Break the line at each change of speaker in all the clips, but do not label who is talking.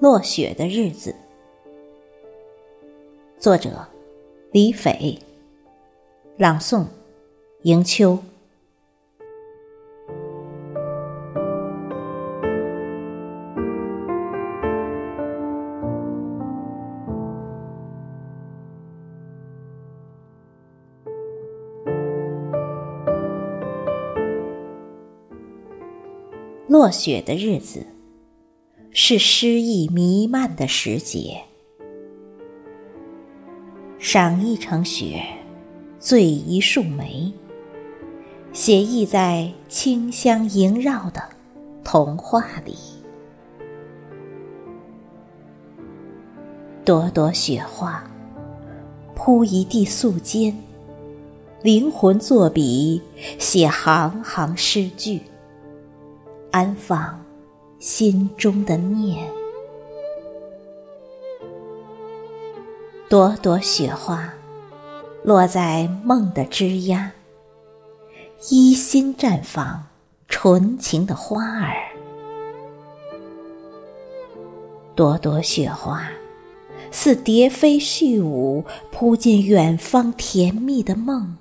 落雪的日子，作者李斐，朗诵迎秋。落雪的日子，是诗意弥漫的时节。赏一场雪，醉一树梅，写意在清香萦绕的童话里。朵朵雪花，铺一地素笺，灵魂作笔，写行行诗句。安放心中的念，朵朵雪花落在梦的枝桠，依心绽放纯情的花儿。朵朵雪花似蝶飞絮舞，扑进远方甜蜜的梦，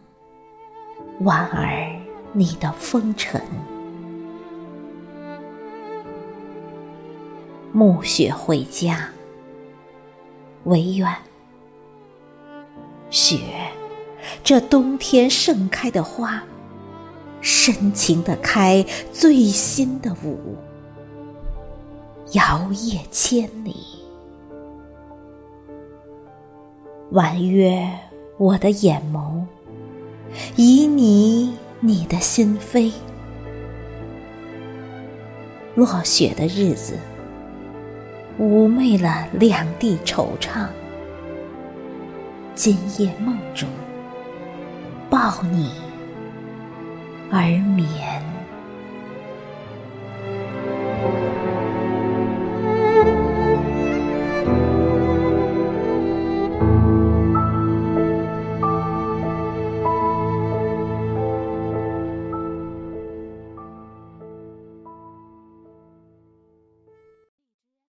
婉儿你的风尘。暮雪回家，唯愿雪，这冬天盛开的花，深情的开最新的舞，摇曳千里。婉约我的眼眸，旖旎你的心扉。落雪的日子。妩媚了两地惆怅，今夜梦中，抱你而眠。